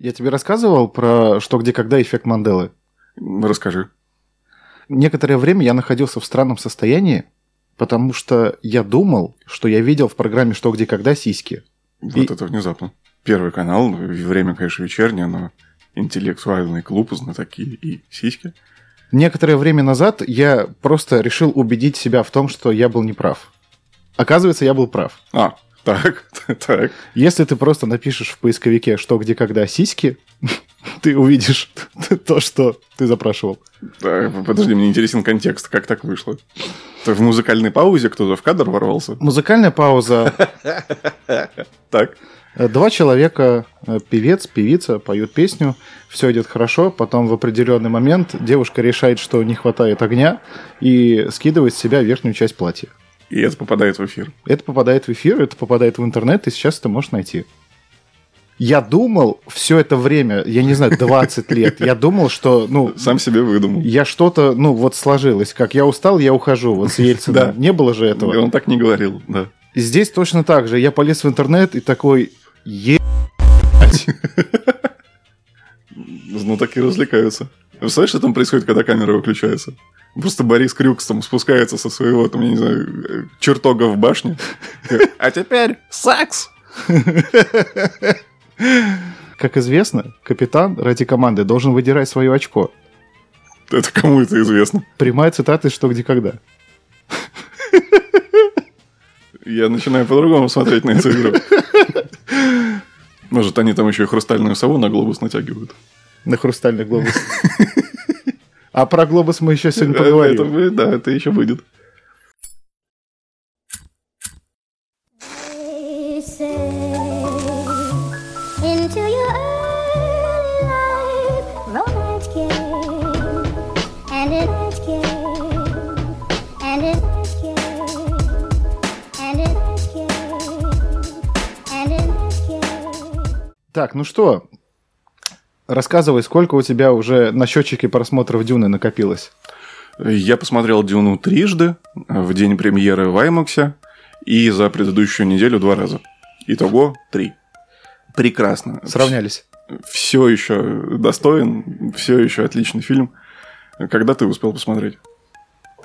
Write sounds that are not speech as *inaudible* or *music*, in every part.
Я тебе рассказывал про что, где, когда эффект Манделы. Расскажи. Некоторое время я находился в странном состоянии, потому что я думал, что я видел в программе «Что, где, когда» сиськи. Вот И- это внезапно. Первый канал, время, конечно, вечернее, но интеллектуальный клуб, знатоки и сиськи. Некоторое время назад я просто решил убедить себя в том, что я был неправ. Оказывается, я был прав. А, так, *laughs* так. Если ты просто напишешь в поисковике «Что, где, когда» сиськи, *laughs* ты увидишь *laughs* то, что ты запрашивал. Так, Подожди, мне интересен контекст, как так вышло. Это в музыкальной паузе кто-то в кадр ворвался? Музыкальная пауза. Так. Э, Два человека, э, певец, певица, поют песню, все идет хорошо, потом в определенный момент девушка решает, что не хватает огня и скидывает с себя верхнюю часть платья. И это попадает в эфир. Это попадает в эфир, это попадает в интернет, и сейчас это можешь найти. Я думал все это время, я не знаю, 20 *laughs* лет, я думал, что, ну, Сам себе выдумал. я что-то, ну, вот сложилось, как я устал, я ухожу, вот с Ельцином. *laughs* Да. Не было же И этого. он так не говорил, да. И Здесь точно так же. Я полез в интернет и такой, е... Знатоки *laughs* развлекаются. Представляешь, что там происходит, когда камера выключается? Просто Борис Крюкс там спускается со своего, там, я не знаю, э, чертога в башне. А теперь секс! Как известно, капитан ради команды должен выдирать свое очко. Это кому это известно? Прямая цитата из «Что, где, когда». Я начинаю по-другому смотреть на эту игру. Может, они там еще и хрустальную сову на глобус натягивают. На хрустальный глобус. А про глобус мы еще сегодня поговорим. Это- да, это еще будет. Так, ну что, рассказывай, сколько у тебя уже на счетчике просмотров Дюны накопилось? Я посмотрел Дюну трижды в день премьеры в Аймаксе и за предыдущую неделю два раза. Итого три. Прекрасно. Сравнялись. Все еще достоин, все еще отличный фильм. Когда ты успел посмотреть?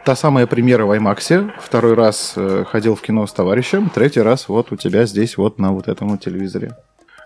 Та самая премьера в IMAX. Второй раз э, ходил в кино с товарищем. Третий раз вот у тебя здесь, вот на вот этом телевизоре.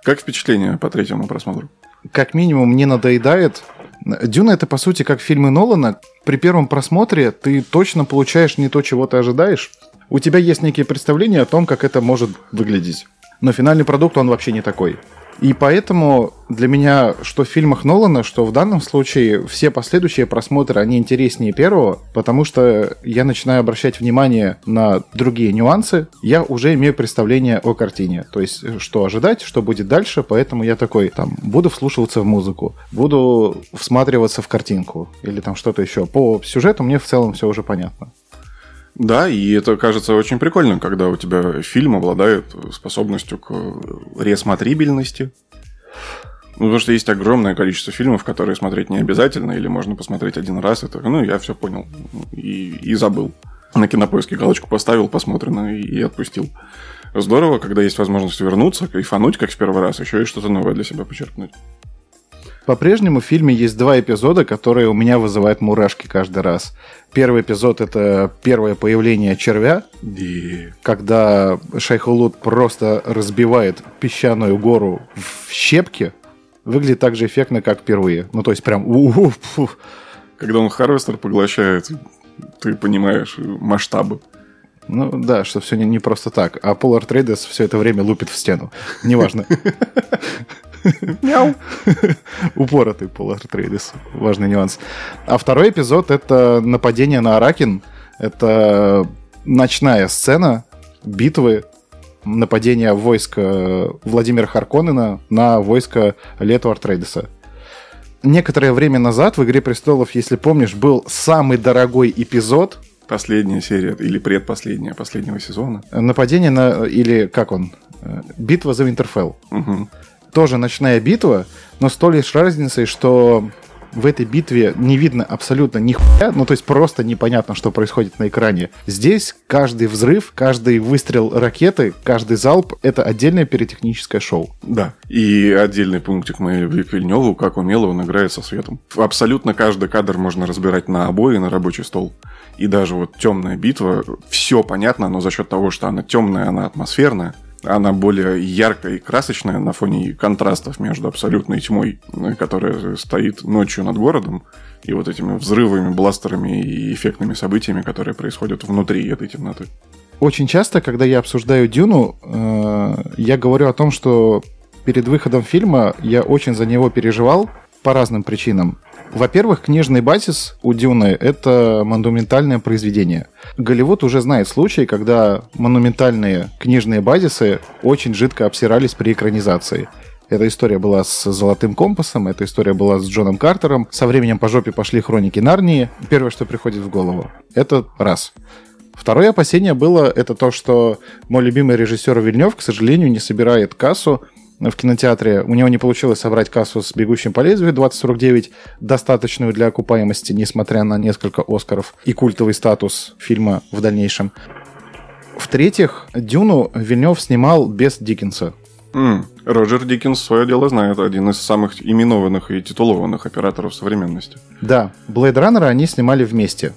Как впечатление по третьему просмотру? Как минимум, мне надоедает. Дюна это, по сути, как фильмы Нолана. При первом просмотре ты точно получаешь не то, чего ты ожидаешь. У тебя есть некие представления о том, как это может выглядеть. Но финальный продукт, он вообще не такой. И поэтому для меня, что в фильмах Нолана, что в данном случае, все последующие просмотры, они интереснее первого, потому что я начинаю обращать внимание на другие нюансы, я уже имею представление о картине. То есть, что ожидать, что будет дальше, поэтому я такой, там, буду вслушиваться в музыку, буду всматриваться в картинку или там что-то еще. По сюжету мне в целом все уже понятно. Да, и это кажется очень прикольно, когда у тебя фильм обладает способностью к ресмотрибельности. Ну, потому что есть огромное количество фильмов, которые смотреть не обязательно, или можно посмотреть один раз, это, ну, я все понял и, и забыл. На кинопоиске галочку поставил, посмотрено и, и отпустил. Здорово, когда есть возможность вернуться, кайфануть, как в первый раз, еще и что-то новое для себя почерпнуть. По-прежнему в фильме есть два эпизода, которые у меня вызывают мурашки каждый раз. Первый эпизод это первое появление червя, И... когда Шайхулут просто разбивает песчаную гору в щепки. Выглядит так же эффектно, как впервые. Ну, то есть прям... Когда он Харвестер поглощает, ты понимаешь масштабы. Ну да, что все не, не просто так. А Polar Traders все это время лупит в стену. Неважно. *laughs* Мяу. Упоротый Polar Traders. Важный нюанс. А второй эпизод — это нападение на Аракин. Это ночная сцена битвы, нападения войска Владимира Харконнена на войско Лету Артрейдеса. Некоторое время назад в «Игре престолов», если помнишь, был самый дорогой эпизод Последняя серия или предпоследняя последнего сезона. нападение на... или как он? Э, Битва за Винтерфелл. Мгм. Тоже ночная битва, но с той лишь разницей, что в этой битве не видно абсолютно ни хуя, ну то есть просто непонятно, что происходит на экране. Здесь каждый взрыв, каждый выстрел ракеты, каждый залп — это отдельное пиротехническое шоу. Да. И отдельный пунктик мы к Вильневу, как умело он играет со светом. Абсолютно каждый кадр можно разбирать на обои, на рабочий стол. И даже вот темная битва, все понятно, но за счет того, что она темная, она атмосферная, она более яркая и красочная на фоне контрастов между абсолютной тьмой, э, которая стоит ночью над городом, и вот этими взрывами, бластерами и эффектными событиями, которые происходят внутри этой темноты. Очень часто, когда я обсуждаю Дюну, э, я говорю о том, что перед выходом фильма я очень за него переживал по разным причинам. Во-первых, книжный базис у Дюны — это монументальное произведение. Голливуд уже знает случаи, когда монументальные книжные базисы очень жидко обсирались при экранизации. Эта история была с «Золотым компасом», эта история была с Джоном Картером. Со временем по жопе пошли «Хроники Нарнии». Первое, что приходит в голову. Это раз. Второе опасение было, это то, что мой любимый режиссер Вильнев, к сожалению, не собирает кассу в кинотеатре. У него не получилось собрать кассу с «Бегущим по лезвию» 2049, достаточную для окупаемости, несмотря на несколько «Оскаров» и культовый статус фильма в дальнейшем. В-третьих, «Дюну» Вильнев снимал без Диккенса. М, Роджер Диккенс свое дело знает, один из самых именованных и титулованных операторов современности. Да, «Блейд Раннера» они снимали вместе.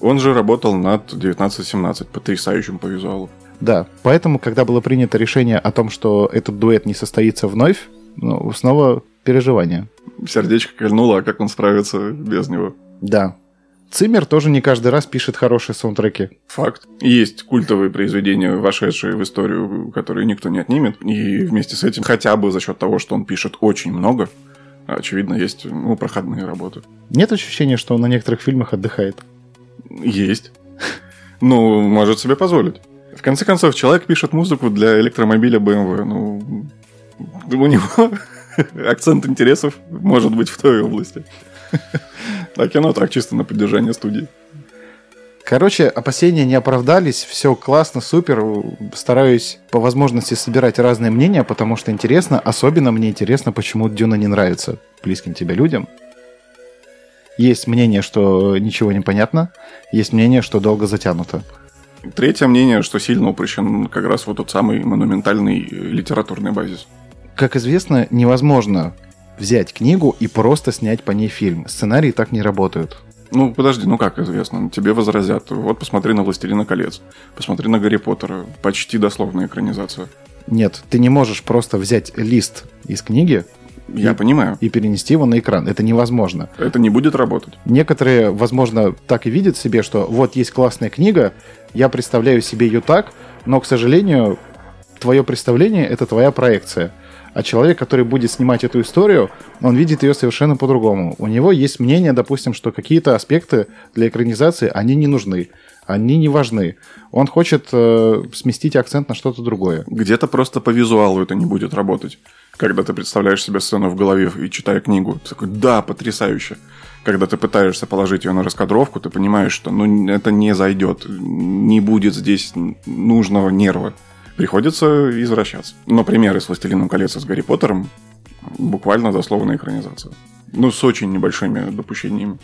Он же работал над 1917, потрясающим по визуалу. Да, поэтому, когда было принято решение о том, что этот дуэт не состоится вновь, ну, снова переживания. Сердечко кольнуло, а как он справится без него? Да. Циммер тоже не каждый раз пишет хорошие саундтреки. Факт. Есть культовые произведения, вошедшие в историю, которые никто не отнимет. И вместе с этим, хотя бы за счет того, что он пишет очень много, очевидно, есть ну, проходные работы. Нет ощущения, что он на некоторых фильмах отдыхает? Есть. Ну, может себе позволить. В конце концов, человек пишет музыку для электромобиля BMW. Ну, у него *laughs* акцент интересов может быть в той области. *laughs* А кино так, чисто на поддержание студии. Короче, опасения не оправдались, все классно, супер. Стараюсь по возможности собирать разные мнения, потому что интересно. Особенно мне интересно, почему Дюна не нравится близким тебе людям. Есть мнение, что ничего не понятно. Есть мнение, что долго затянуто. Третье мнение, что сильно упрощен как раз вот тот самый монументальный литературный базис. Как известно, невозможно взять книгу и просто снять по ней фильм. Сценарии так не работают. Ну, подожди, ну как известно? Тебе возразят. Вот посмотри на «Властелина колец», посмотри на «Гарри Поттера». Почти дословная экранизация. Нет, ты не можешь просто взять лист из книги Я И- понимаю. и перенести его на экран. Это невозможно. Это не будет работать. Некоторые, возможно, так и видят себе, что вот есть классная книга, я представляю себе ее так, но, к сожалению, твое представление — это твоя проекция. А человек, который будет снимать эту историю, он видит ее совершенно по-другому. У него есть мнение, допустим, что какие-то аспекты для экранизации, они не нужны, они не важны. Он хочет э, сместить акцент на что-то другое. Где-то просто по визуалу это не будет работать. Когда ты представляешь себе сцену в голове и читая книгу, ты такой, да, потрясающе. Когда ты пытаешься положить ее на раскадровку, ты понимаешь, что ну, это не зайдет, не будет здесь нужного нерва. Приходится извращаться. Но примеры с «Властелином колец» и с «Гарри Поттером» буквально дословная экранизация. Ну, с очень небольшими допущениями.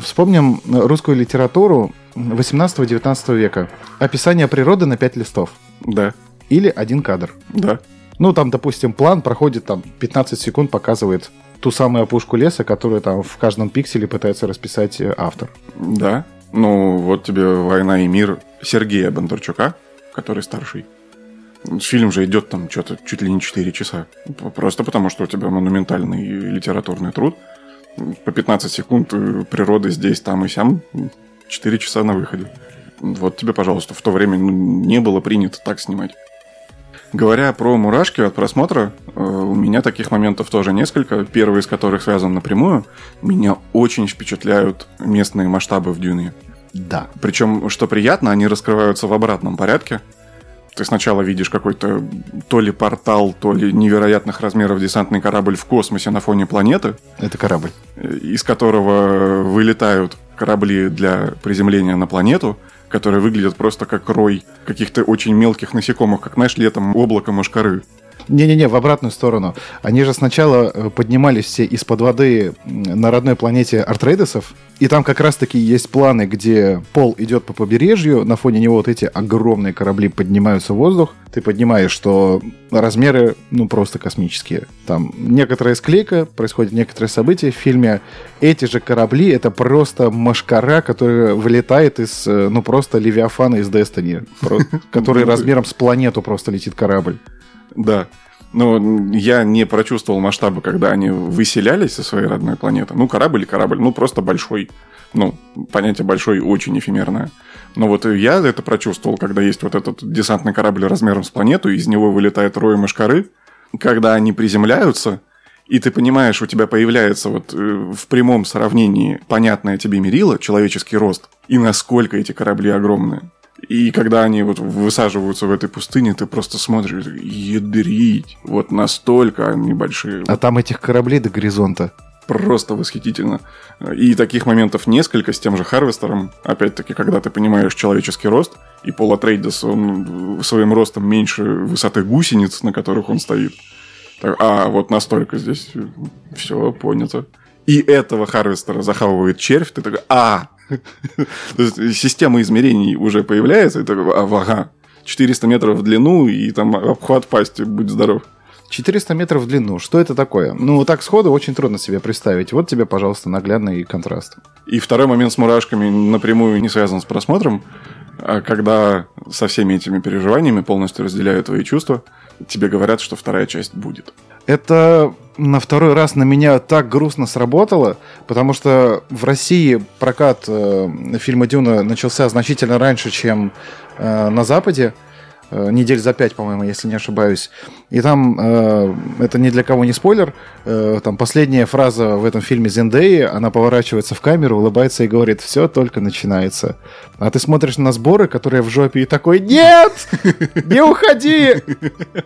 Вспомним русскую литературу 18-19 века. Описание природы на 5 листов. Да, Или один кадр. да. Ну, там, допустим, план проходит там 15 секунд, показывает ту самую опушку леса, которую там в каждом пикселе пытается расписать э, автор. Да. Ну, вот тебе «Война и мир» Сергея Бондарчука, который старший. Фильм же идет там что-то чуть ли не 4 часа. Просто потому, что у тебя монументальный литературный труд. По 15 секунд э, природы здесь, там и сям. 4 часа на выходе. Вот тебе, пожалуйста, в то время ну, не было принято так снимать. Говоря про мурашки от просмотра, э, у меня таких моментов тоже несколько. Первый из которых связан напрямую. Меня очень впечатляют местные масштабы в Дюне. Да. Причем, что приятно, они раскрываются в обратном порядке. Ты сначала видишь какой-то то ли портал, то ли невероятных размеров десантный корабль в космосе на фоне планеты, Это корабль. э, из которого вылетают корабли для приземления на планету, которые выглядят просто как рой каких-то очень мелких насекомых, как, знаешь, летом облако мошкары. Не-не-не, в обратную сторону. Они же сначала э, поднимались все из-под воды на родной планете Артрейдесов, и там как раз-таки есть планы, где пол идет по побережью, на фоне него вот эти огромные корабли поднимаются в воздух. Ты поднимаешь, что размеры, ну, просто космические. Там некоторая склейка, происходит некоторые события в фильме. Эти же корабли — это просто машкара, которая вылетает из, э, ну, просто Левиафана из Destiny, про- который *laughs* размером с планету просто летит корабль. Да. Но я не прочувствовал масштабы, когда они выселялись со своей родной планеты. Ну, корабль и корабль, ну, просто большой. Ну, понятие большой очень эфемерное. Но вот я это прочувствовал, когда есть вот этот десантный корабль размером с планету, из него вылетает рой мышкары. Когда они приземляются, и ты понимаешь, у тебя появляется вот э, в прямом сравнении понятное тебе мерило, человеческий рост, и насколько эти корабли огромные. И когда они вот высаживаются в этой пустыне, ты просто смотришь, ядрить, вот настолько они большие. А там этих кораблей до горизонта. Просто восхитительно. И таких моментов несколько с тем же Харвестером. Опять-таки, когда ты понимаешь человеческий рост, и Пол Атрейдес, он своим ростом меньше высоты гусениц, на которых он стоит. А, вот настолько здесь все понято. И этого Харвестера захавывает червь, ты такой, а! То есть система измерений уже появляется, такой, а, ага, 400 метров в длину, и там обхват пасти, будь здоров. 400 метров в длину. Что это такое? Ну, так сходу очень трудно себе представить. Вот тебе, пожалуйста, наглядный контраст. И второй момент с мурашками напрямую не связан с просмотром, когда со всеми этими переживаниями полностью разделяю твои чувства, тебе говорят, что вторая часть будет. Это на второй раз на меня так грустно сработало, потому что в России прокат э, фильма «Дюна» начался значительно раньше, чем э, на Западе. Э, недель за пять, по-моему, если не ошибаюсь. И там, э, это ни для кого не спойлер, э, там последняя фраза в этом фильме Зендеи, она поворачивается в камеру, улыбается и говорит, все только начинается. А ты смотришь на сборы, которые в жопе, и такой, нет, не уходи,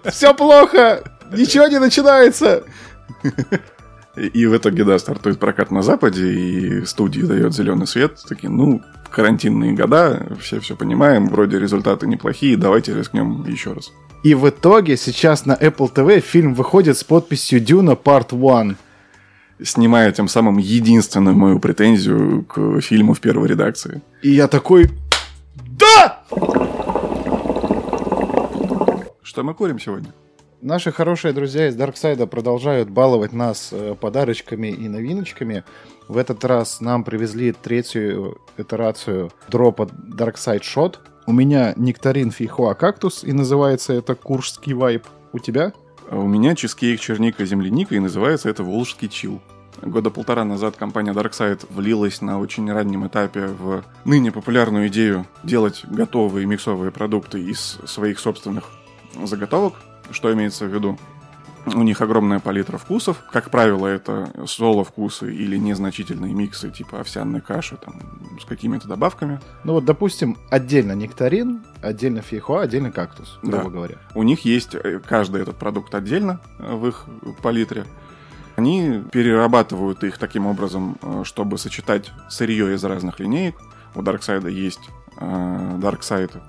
все плохо, ничего не начинается. И, в итоге, да, стартует прокат на Западе, и студии дает зеленый свет. Такие, ну, карантинные года, все все понимаем, вроде результаты неплохие, давайте рискнем еще раз. И в итоге сейчас на Apple TV фильм выходит с подписью Дюна Part 1. Снимая тем самым единственную мою претензию к фильму в первой редакции. И я такой, да! Что мы курим сегодня? Наши хорошие друзья из Дарксайда продолжают баловать нас э, подарочками и новиночками. В этот раз нам привезли третью итерацию дропа Darkside Shot. У меня нектарин фейхоа кактус, и называется это куршский вайп. У тебя? У меня чизкейк черника земляника, и называется это волжский чил. Года полтора назад компания Darkside влилась на очень раннем этапе в ныне популярную идею делать готовые миксовые продукты из своих собственных заготовок. Что имеется в виду? У них огромная палитра вкусов. Как правило, это соло-вкусы или незначительные миксы, типа овсяной каши там, с какими-то добавками. Ну вот, допустим, отдельно нектарин, отдельно фейхоа, отдельно кактус, грубо Да. говоря. У них есть э, каждый этот продукт отдельно э, в их палитре. Они перерабатывают их таким образом, э, чтобы сочетать сырье из разных линеек. У Darkside есть Darkside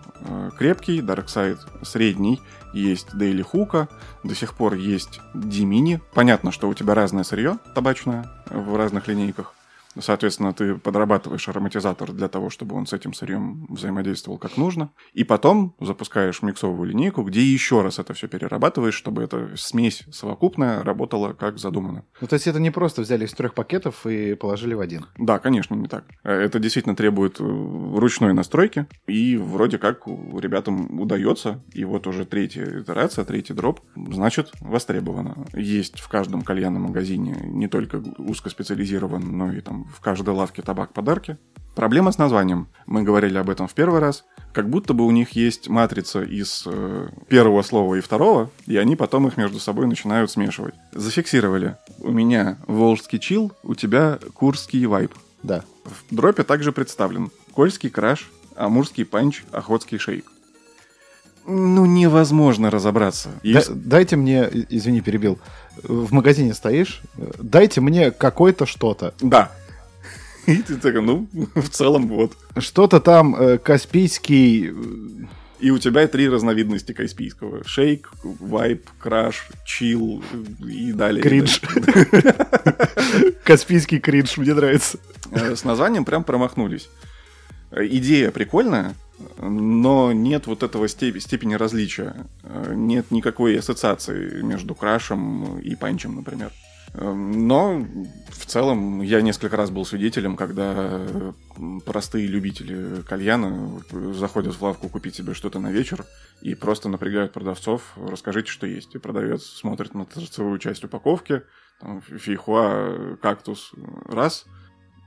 крепкий, Darkside средний, есть Daily Хука, до сих пор есть Димини. Понятно, что у тебя разное сырье табачное в разных линейках. Соответственно, ты подрабатываешь ароматизатор для того, чтобы он с этим сырьем взаимодействовал как нужно. И потом запускаешь миксовую линейку, где еще раз это все перерабатываешь, чтобы эта смесь совокупная работала как задумано. Ну, то есть это не просто взяли из трех пакетов и положили в один. Да, конечно, не так. Э, Это действительно требует э, ручной настройки, и вроде как ребятам удается, и вот уже третья итерация, третий дроп, значит, востребовано. Есть в каждом кальянном магазине не только узкоспециализирован, но и там в каждой лавке табак-подарки. Проблема с названием. Мы говорили об этом в первый раз. Как будто бы у них есть матрица из э, первого слова и второго, и они потом их между собой начинают смешивать. Зафиксировали. У меня волжский чил, у тебя курский вайп. Да. В дропе также представлен Кольский краш, Амурский панч, Охотский шейк. Ну, невозможно разобраться. Да- Если- дайте мне, извини, перебил, в магазине стоишь, э, дайте мне какое-то что-то. Да. И ты такой, ну, в целом вот. Что-то там э, Каспийский, э, И у тебя три разновидности каспийского. Шейк, вайп, краш, чил и далее. Кринж. Каспийский кринж, мне нравится. Э, С названием прям промахнулись. Э, Идея прикольная, но нет вот этого степ- степени различия. Э, Нет никакой ассоциации между крашем и панчем, например. Э, Но в целом я несколько раз был свидетелем, когда э, простые любители кальяна заходят в лавку купить себе что-то на вечер и просто напрягают продавцов, расскажите, что есть. И продавец смотрит на торцевую часть упаковки, там, фейхуа, кактус раз,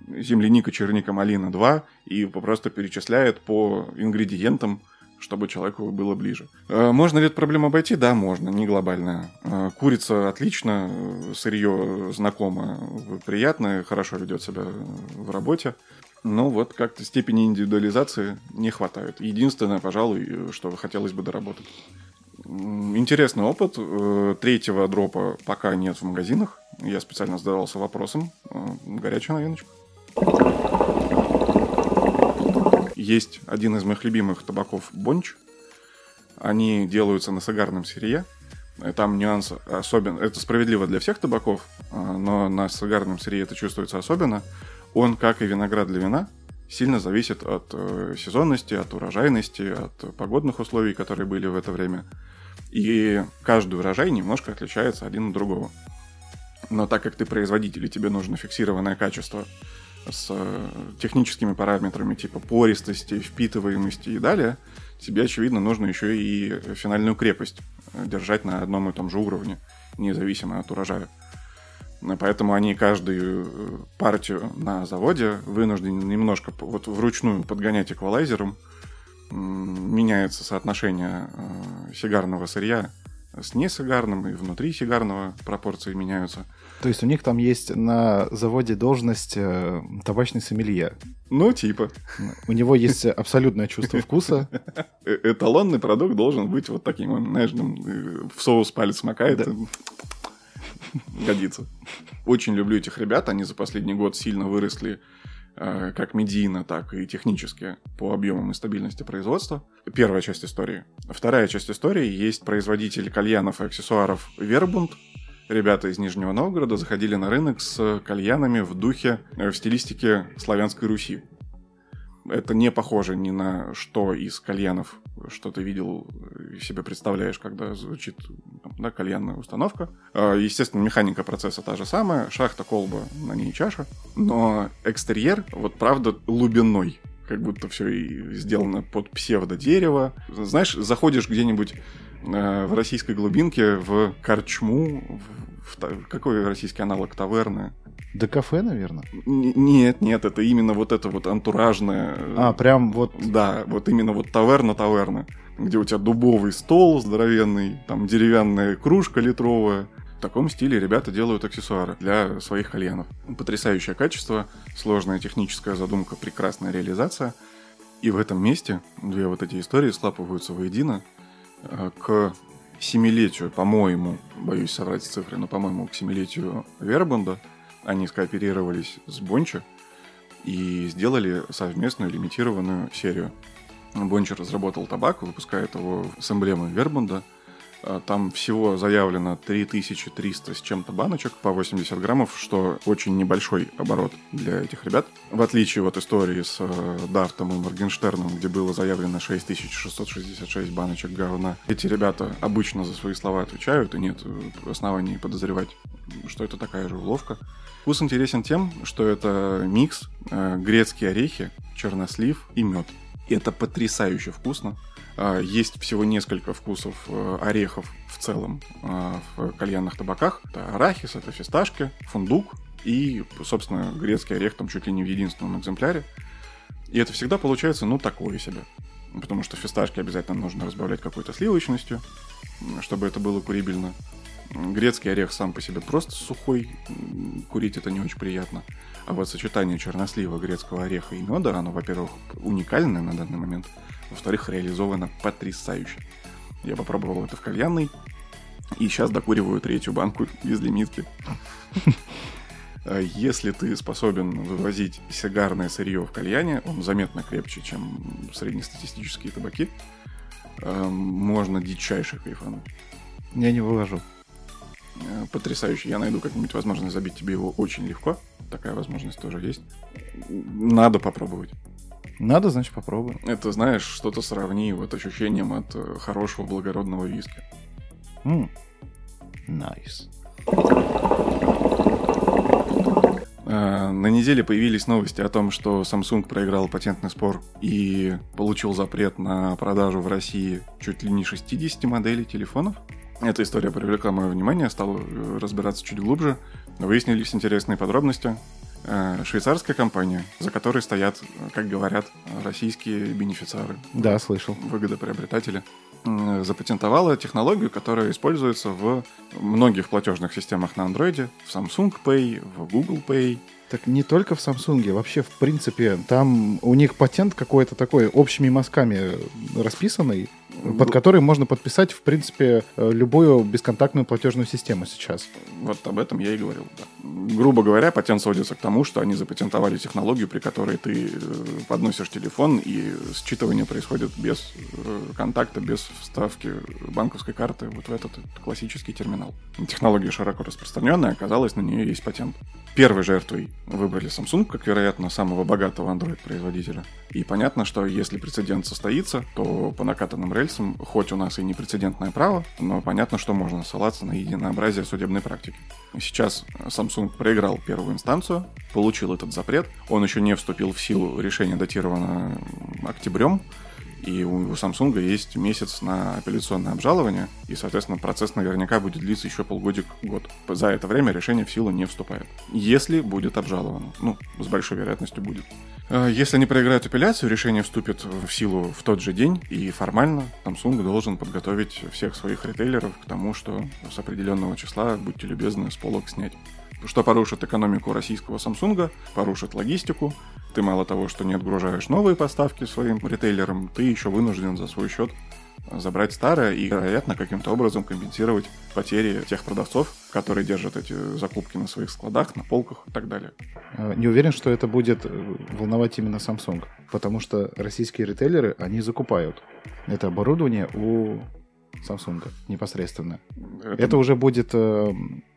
земляника, черника, малина два, и просто перечисляет по ингредиентам, чтобы человеку было ближе. Э, Можно ли эту проблему обойти? Да, можно, не глобальная. Э, Курица отлично, э, сырье знакомо, приятно, хорошо ведет себя в работе. Но вот как-то степени индивидуализации не хватает. Единственное, пожалуй, что хотелось бы доработать. Интересный опыт. Третьего дропа пока нет в магазинах. Я специально задавался вопросом. Горячая новиночка. Есть один из моих любимых табаков Бонч. Они делаются на сигарном сырье. Э, Там нюанс особен. Это справедливо для всех табаков, э, но на сигарном сырье это чувствуется особенно. Он, как и виноград для вина, сильно зависит от э, сезонности, от урожайности, от погодных условий, которые были в это время. И каждый урожай немножко отличается один от другого. Но так как ты производитель, и тебе нужно фиксированное качество с э, техническими параметрами типа пористости, впитываемости и далее, тебе, очевидно, нужно еще и финальную крепость э, держать на одном и том же уровне, независимо от урожая. Ну, Поэтому они каждую э, партию на заводе вынуждены немножко вот вручную подгонять эквалайзером. Меняется соотношение э, сигарного сырья с несигарным, и внутри сигарного пропорции меняются. То есть у них там есть на заводе должность э, табачный сомелье. Ну, типа. У него есть абсолютное чувство вкуса. Э- Эталонный продукт должен быть вот таким, он, знаешь, э, в соус палец макает. Годится. Очень люблю этих ребят, они за последний год сильно выросли как медийно, так и технически по объемам и стабильности производства. Первая часть истории. Вторая часть истории есть производитель кальянов и аксессуаров Вербунд. Ребята из Нижнего Новгорода заходили на рынок с кальянами в духе, э, в стилистике славянской Руси. Это не похоже ни на что из кальянов, что ты видел и себе представляешь, когда звучит да, кальянная установка. А, Естественно, механика процесса та же самая, шахта, колба, на ней чаша. Но экстерьер, вот правда, глубиной. Как будто все и сделано под псевдо-дерево. Знаешь, заходишь где-нибудь э, в российской глубинке в корчму, в- в какой российский аналог таверны? До кафе, наверное. Н- Нет, нет, это именно вот это вот антуражное. А, прям вот... Да, вот именно вот таверна-таверна, где у тебя дубовый стол здоровенный, там деревянная кружка литровая. В таком стиле ребята делают аксессуары для своих кальянов. Потрясающее качество, сложная техническая задумка, прекрасная реализация. И в этом месте две вот эти истории слапываются воедино э, к семилетию, по-моему, боюсь соврать цифры, но, по-моему, к семилетию Вербунда они скооперировались с Бончо и сделали совместную лимитированную серию. Бончо разработал табак, выпускает его с эмблемой Вербунда. А, Там всего заявлено 3300 с чем-то баночек по 80 граммов, что очень небольшой оборот для этих ребят. В отличие от истории с э, Дартом и Моргенштерном, где было заявлено 6666 баночек говна. Эти ребята обычно за свои слова отвечают, и нет э, оснований подозревать, что это такая же уловка. Вкус интересен тем, что это микс э, грецкие орехи, чернослив и мед. И это потрясающе вкусно. А, Есть всего несколько вкусов э, орехов в целом а, в кальянных табаках. Это арахис, это фисташки, фундук и, собственно, грецкий орех там чуть ли не в единственном экземпляре. И это всегда получается, ну, такое себе. Потому что фисташки обязательно нужно разбавлять какой-то сливочностью, чтобы это было курибельно. Грецкий орех сам по себе просто сухой, курить это не очень приятно. А вот сочетание чернослива, грецкого ореха и меда, оно, во-первых, уникальное на данный момент, во-вторых, реализовано потрясающе. Я попробовал это в кальянной, и сейчас докуриваю третью банку из лимитки. *laughs* Если ты способен вывозить сигарное сырье в кальяне, он заметно крепче, чем среднестатистические табаки. э, можно дичайше кайфануть. Я не выложу. Э, Потрясающе. Я найду как-нибудь возможность забить тебе его очень легко. Такая возможность тоже есть. Надо попробовать. Надо, значит, попробуем. Это, знаешь, что-то сравни вот ощущением от э, хорошего благородного виски. Nice. Э, На неделе появились новости о том, что Samsung проиграл патентный спор и получил запрет на продажу в России чуть ли не 60 моделей телефонов. Эта история привлекла мое внимание, стал э, разбираться чуть глубже. Выяснились интересные подробности. Э, Швейцарская компания, за которой стоят, как говорят, российские бенефициары, Да, слышал. выгодоприобретатели, запатентовала технологию, которая используется в многих платежных системах на андроиде, в Samsung Pay, в Google Pay. Так не только в Samsung, вообще, в принципе, там у них патент какой-то такой общими мазками расписанный, под который можно подписать, в принципе, э, любую бесконтактную платежную систему сейчас. Вот об этом я и говорил. да. Грубо говоря, патент сводится к тому, что они запатентовали технологию, при которой ты э, подносишь телефон, и считывание происходит без э, контакта, без вставки банковской карты вот в этот классический терминал. Технология широко распространенная, оказалось, на нее есть патент. Первой жертвой выбрали Samsung, как, вероятно, самого богатого Android-производителя. И понятно, что если прецедент состоится, то по накатанным рельсам, хоть у нас и не прецедентное право, но понятно, что можно ссылаться на единообразие судебной практики. Сейчас Samsung проиграл первую инстанцию, получил этот запрет. Он еще не вступил в силу, решение датировано октябрем, и у Samsung есть месяц на апелляционное обжалование, и, соответственно, процесс наверняка будет длиться еще полгодик-год. За это время решение в силу не вступает. Если будет обжаловано. Ну, с большой вероятностью будет. Э, Если они проиграют апелляцию, решение вступит в силу в тот же день, и формально Samsung должен подготовить всех своих ритейлеров к тому, что с определенного числа, будьте любезны, с полок снять что порушит экономику российского Samsung, порушит логистику. Ты мало того, что не отгружаешь новые поставки своим ритейлерам, ты еще вынужден за свой счет забрать старое и, вероятно, каким-то образом компенсировать потери тех продавцов, которые держат эти закупки на своих складах, на полках и так далее. Э, Не уверен, что это будет э, волновать именно Samsung, потому что российские ритейлеры, они закупают это оборудование у Samsung непосредственно. Это уже будет э,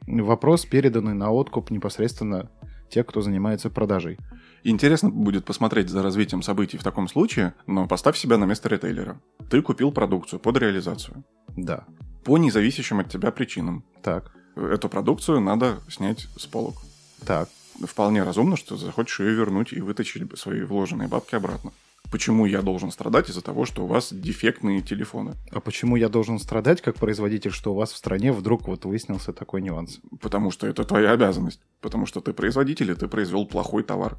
вопрос, переданный на откуп непосредственно тех, кто занимается продажей. Интересно будет посмотреть за развитием событий в таком случае, но поставь себя на место ритейлера. Ты купил продукцию под реализацию. Да. По независящим от тебя причинам. Так, Эту продукцию надо снять с полок. так. Вполне разумно, что захочешь ее вернуть и вытащить свои вложенные бабки обратно. Почему я должен страдать из-за того, что у вас дефектные телефоны? А почему я должен страдать как производитель, что у вас в стране вдруг вот выяснился такой нюанс? Потому что это твоя обязанность. Потому что ты производитель, и ты произвел плохой товар.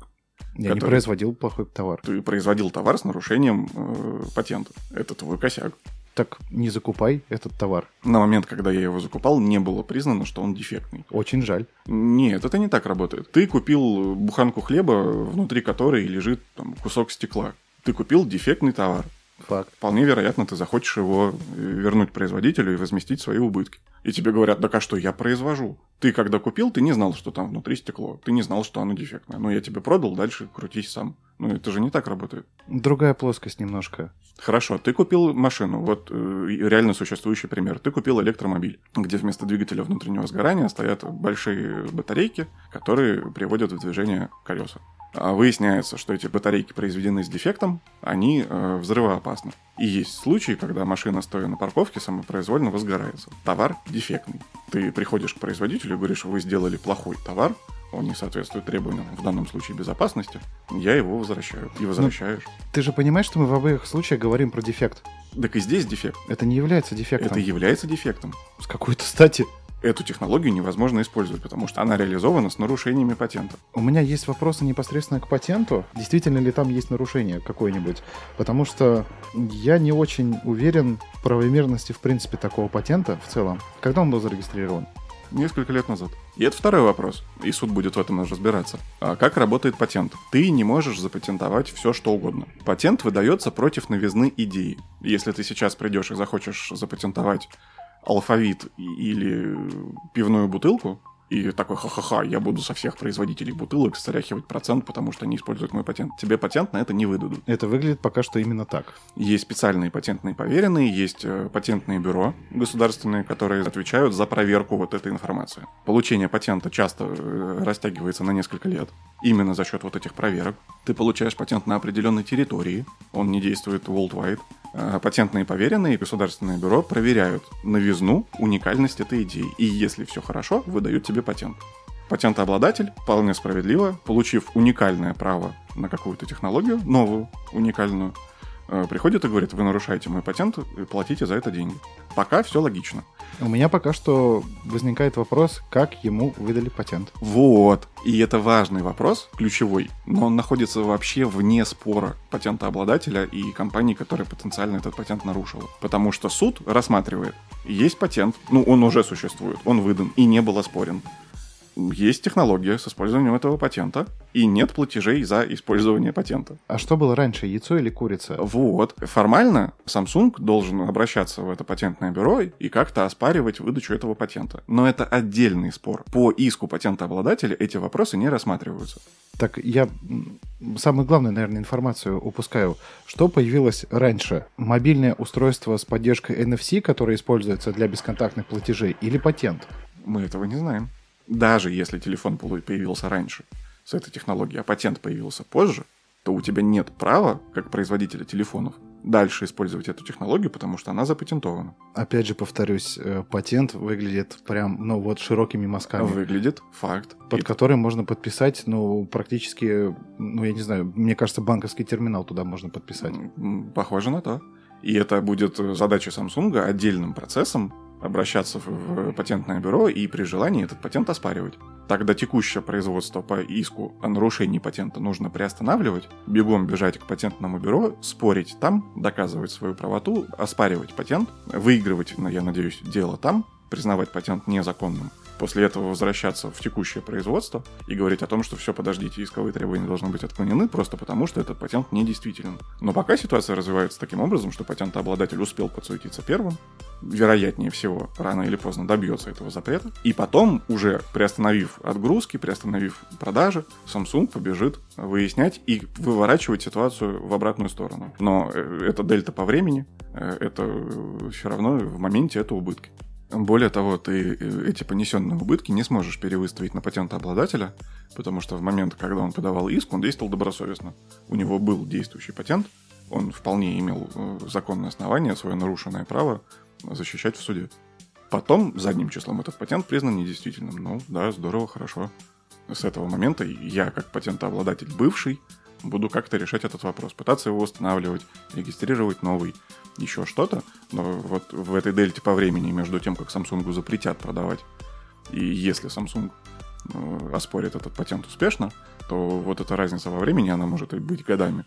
Я не Который- производил плохой товар. Ты производил товар с нарушением э, патента. Это твой косяк. Так не закупай этот товар. На момент, когда я его закупал, не было признано, что он дефектный. Очень жаль. Нет, это не так работает. Ты купил буханку хлеба, внутри которой лежит там, кусок стекла. Ты купил дефектный товар. Факт. Вполне вероятно, ты захочешь его вернуть производителю и возместить свои убытки. И тебе говорят, так а что, я произвожу. Ты когда купил, ты не знал, что там внутри стекло. Ты не знал, что оно дефектное. Но я тебе продал, дальше крутись сам. Ну, это же не так работает. Другая плоскость немножко. Хорошо, ты купил машину, вот э, реально существующий пример. Ты купил электромобиль, где вместо двигателя внутреннего сгорания стоят большие батарейки, которые приводят в движение колеса. А выясняется, что эти батарейки произведены с дефектом, они э, взрывоопасны. И есть случаи, когда машина, стоя на парковке, самопроизвольно возгорается. Товар дефектный. Ты приходишь к производителю и говоришь, вы сделали плохой товар, он не соответствует требованиям, в данном случае безопасности, я его возвращаю. И возвращаешь. Ты же понимаешь, что мы в обоих случаях говорим про дефект. Так и здесь дефект. Это не является дефектом. Это является дефектом. С какой-то стати. Эту технологию невозможно использовать, потому что она реализована с нарушениями патента. У меня есть вопросы непосредственно к патенту. Действительно ли там есть нарушение какое-нибудь? Потому что я не очень уверен в правомерности, в принципе, такого патента в целом. Когда он был зарегистрирован? Несколько лет назад. И это второй вопрос, и суд будет в этом разбираться. А как работает патент? Ты не можешь запатентовать все, что угодно. Патент выдается против новизны идеи. Если ты сейчас придешь и захочешь запатентовать алфавит или пивную бутылку, и такой, ха-ха-ха, я буду со всех производителей бутылок стряхивать процент, потому что они используют мой патент. Тебе патент на это не выдадут. Это выглядит пока что именно так. Есть специальные патентные поверенные, есть э, патентные бюро государственные, которые отвечают за проверку вот этой информации. Получение патента часто э, растягивается на несколько лет. Именно за счет вот этих проверок. Ты получаешь патент на определенной территории, он не действует worldwide. Э, Патентные поверенные и государственное бюро проверяют новизну, уникальность этой идеи. И если все хорошо, выдают тебе патент. Патентообладатель, вполне справедливо, получив уникальное право на какую-то технологию, новую, уникальную, приходит и говорит, вы нарушаете мой патент, и платите за это деньги. Пока все логично. У меня пока что возникает вопрос, как ему выдали патент. Вот. И это важный вопрос, ключевой, но он находится вообще вне спора патентообладателя и компании, которая потенциально этот патент нарушила. Потому что суд рассматривает, есть патент, ну он уже существует, он выдан и не был оспорен. Есть технология с использованием этого патента, и нет платежей за использование патента. А что было раньше, яйцо или курица? Вот. Формально Samsung должен обращаться в это патентное бюро и как-то оспаривать выдачу этого патента. Но это отдельный спор. По иску патентообладателя эти вопросы не рассматриваются. Так я самую главную, наверное, информацию упускаю. Что появилось раньше? Мобильное устройство с поддержкой NFC, которое используется для бесконтактных платежей, или патент? Мы этого не знаем. Даже если телефон появился раньше с этой технологией, а патент появился позже, то у тебя нет права, как производителя телефонов, дальше использовать эту технологию, потому что она запатентована. Опять же, повторюсь, э, патент выглядит прям, ну вот, широкими мазками. Выглядит факт. под И который можно подписать, ну, практически, ну, я не знаю, мне кажется, банковский терминал туда можно подписать. Похоже на то. И это будет э, задача Samsung отдельным процессом обращаться в, патентное бюро и при желании этот патент оспаривать. Тогда текущее производство по иску о нарушении патента нужно приостанавливать, бегом бежать к патентному бюро, спорить там, доказывать свою правоту, оспаривать патент, выигрывать, я надеюсь, дело там, признавать патент незаконным. После этого возвращаться в текущее производство и говорить о том, что все, подождите, исковые требования должны быть отклонены просто потому, что этот патент недействителен. Но пока ситуация развивается таким образом, что патентообладатель успел подсуетиться первым, вероятнее всего, рано или поздно добьется этого запрета, и потом, уже приостановив отгрузки, приостановив продажи, Samsung побежит выяснять и выворачивать ситуацию в обратную сторону. Но э, это дельта по времени, э, это все равно в моменте это убытки. Более того, ты э, эти понесенные убытки не сможешь перевыставить на патентообладателя, потому что в момент, когда он подавал иск, он действовал добросовестно. У него был действующий патент, он вполне имел э, законное основание, свое нарушенное право защищать в суде. Потом, задним числом, этот патент признан недействительным. Ну, да, здорово, хорошо. С этого момента я, как патентообладатель бывший, буду как-то решать этот вопрос. Пытаться его восстанавливать, регистрировать новый, еще что-то. Но вот в этой дельте по времени между тем, как Samsung запретят продавать, и если Samsung э, оспорит этот патент успешно, то вот эта разница во времени, она может и быть годами.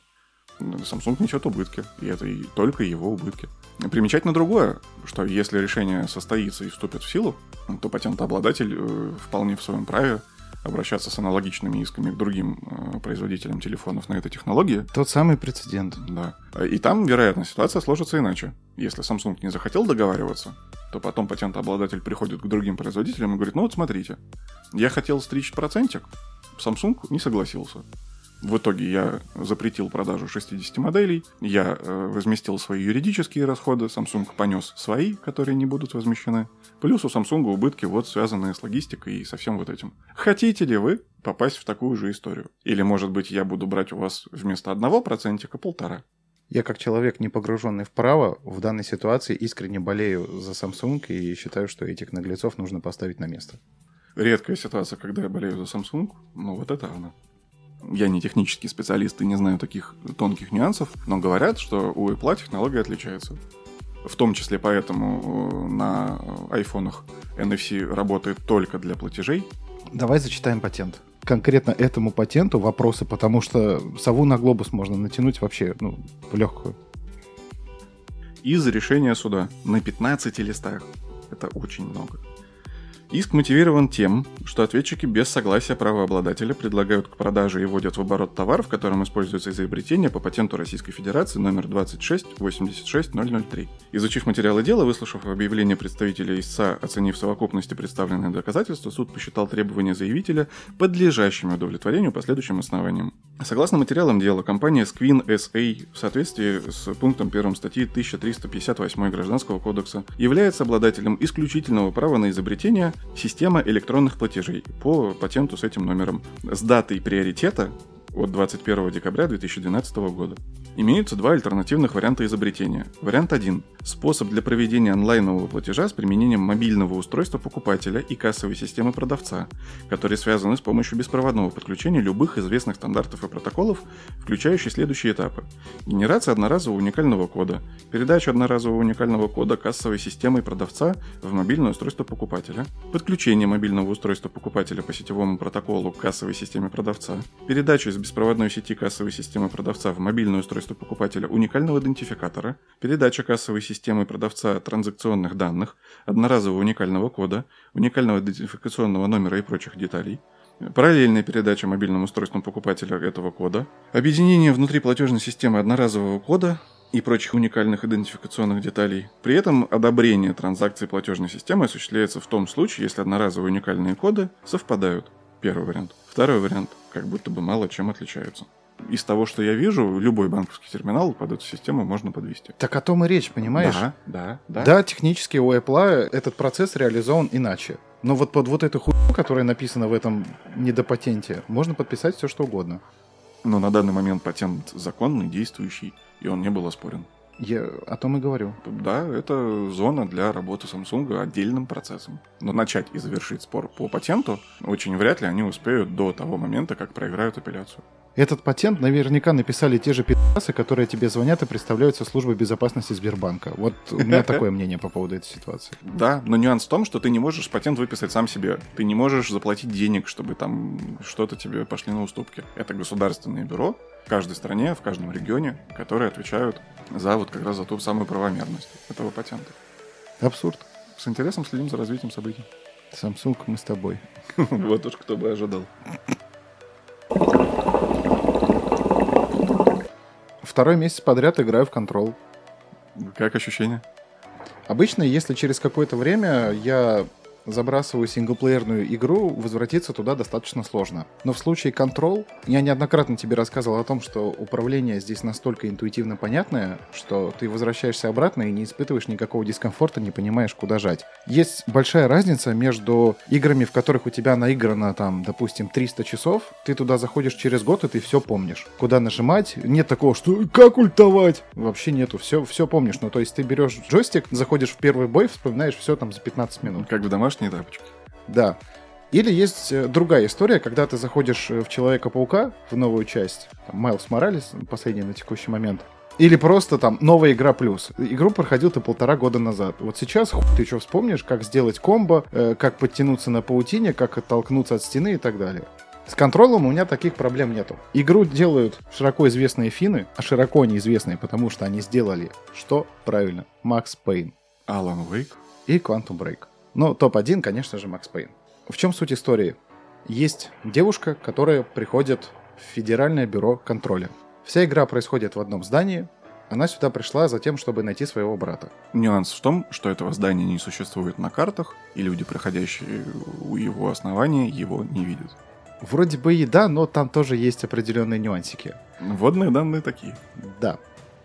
Samsung несет убытки, и это и только его убытки. Примечательно другое, что если решение состоится и вступит в силу, то патентообладатель э, вполне в своем праве обращаться с аналогичными исками к другим э, производителям телефонов на этой технологии. Тот самый прецедент. Да. И там, вероятно, ситуация сложится иначе. Если Samsung не захотел договариваться, то потом патентообладатель приходит к другим производителям и говорит, ну вот смотрите, я хотел стричь процентик, Samsung не согласился. В итоге я запретил продажу 60 моделей, я э, возместил свои юридические расходы, Samsung понес свои, которые не будут возмещены. Плюс у Samsung убытки, вот связанные с логистикой и со всем вот этим. Хотите ли вы попасть в такую же историю? Или, может быть, я буду брать у вас вместо одного процентика полтора? Я как человек, не погруженный в право, в данной ситуации искренне болею за Samsung и считаю, что этих наглецов нужно поставить на место. Редкая ситуация, когда я болею за Samsung, но вот это она. Я не технический специалист и не знаю таких тонких нюансов, но говорят, что у Apple технология отличается. В том числе поэтому э, на айфонах NFC работает только для платежей. Давай зачитаем патент. Конкретно этому патенту вопросы, потому что сову на глобус можно натянуть вообще ну, в легкую. Из решения суда на 15 листах. Это очень много. Иск мотивирован тем, что ответчики без согласия правообладателя предлагают к продаже и вводят в оборот товар, в котором используется изобретение по патенту Российской Федерации номер 2686003. Изучив материалы дела, выслушав объявление представителя истца, оценив совокупности представленные доказательства, суд посчитал требования заявителя подлежащими удовлетворению по следующим основаниям. Согласно материалам дела, компания Squin SA в соответствии с пунктом 1 статьи 1358 Гражданского кодекса является обладателем исключительного права на изобретение системы электронных платежей по патенту с этим номером. С датой приоритета от 21 декабря 2012 года. Имеются два альтернативных варианта изобретения. Вариант 1. Способ для проведения онлайнового платежа с применением мобильного устройства покупателя и кассовой системы продавца, которые связаны с помощью беспроводного подключения любых известных стандартов и протоколов, включающие следующие этапы. Генерация одноразового уникального кода, передача одноразового уникального кода кассовой системой продавца в мобильное устройство покупателя, подключение мобильного устройства покупателя по сетевому протоколу к кассовой системе продавца, передача из беспроводной сети кассовой системы продавца в мобильное устройство покупателя уникального идентификатора, передача кассовой системы продавца транзакционных данных, одноразового уникального кода, уникального идентификационного номера и прочих деталей, параллельная передача мобильным устройством покупателя этого кода, объединение внутри платежной системы одноразового кода и прочих уникальных идентификационных деталей. При этом одобрение транзакций платежной системы осуществляется в том случае, если одноразовые уникальные коды совпадают. Первый вариант. Второй вариант. Как будто бы мало чем отличаются. Из того, что я вижу, любой банковский терминал под эту систему можно подвести. Так о том и речь, понимаешь? Да, да, да. Да, технически у Apple этот процесс реализован иначе. Но вот под вот эту хуйню, которая написана в этом недопатенте, можно подписать все, что угодно. Но на данный момент патент законный, действующий, и он не был оспорен. Я о том и говорю. Да, это зона для работы Samsung отдельным процессом. Но начать и завершить спор по патенту очень вряд ли они успеют до того момента, как проиграют апелляцию. Этот патент наверняка написали те же пи***сы, которые тебе звонят и представляются службой безопасности Сбербанка. Вот у меня *laughs* такое мнение по поводу этой ситуации. Да, но нюанс в том, что ты не можешь патент выписать сам себе. Ты не можешь заплатить денег, чтобы там что-то тебе пошли на уступки. Это государственное бюро в каждой стране, в каждом регионе, которые отвечают за вот как раз за ту самую правомерность этого патента. Абсурд. С интересом следим за развитием событий. Samsung, мы с тобой. *laughs* Вот уж кто бы ожидал. *laughs* Второй месяц подряд играю в Control. Как ощущение? Обычно, если через какое-то время я забрасываю синглплеерную игру, возвратиться туда достаточно сложно. Но в случае Control, я неоднократно тебе рассказывал о том, что управление здесь настолько интуитивно понятное, что ты возвращаешься обратно и не испытываешь никакого дискомфорта, не понимаешь, куда жать. Есть большая разница между играми, в которых у тебя наиграно там, допустим, 300 часов, ты туда заходишь через год, и ты все помнишь. Куда нажимать, нет такого, что как ультовать? Вообще нету, все, все помнишь. Ну, то есть ты берешь джойстик, заходишь в первый бой, вспоминаешь все там за 15 минут. Как в домашней тапочке. Да. Или есть э, другая история, когда ты заходишь э, в Человека-паука, в новую часть, там, Майлз Моралес, последний на текущий момент, или просто там новая игра плюс. Игру проходил ты полтора года назад. Вот сейчас хуй ты что вспомнишь, как сделать комбо, э, как подтянуться на паутине, как оттолкнуться от стены и так далее. С контролем у меня таких проблем нету. Игру делают широко известные финны, а широко неизвестные, потому что они сделали что? Правильно. Макс Пейн Алан Уэйк. и Quantum Break. Но топ-1, конечно же, Макс Пейн. В чем суть истории? Есть девушка, которая приходит в Федеральное бюро контроля. Вся игра происходит в одном здании. Она сюда пришла за тем, чтобы найти своего брата. Нюанс в том, что этого здания не существует на картах, и люди, проходящие у его основания, его не видят. Вроде бы и да, но там тоже есть определенные нюансики. Вводные данные такие. Да.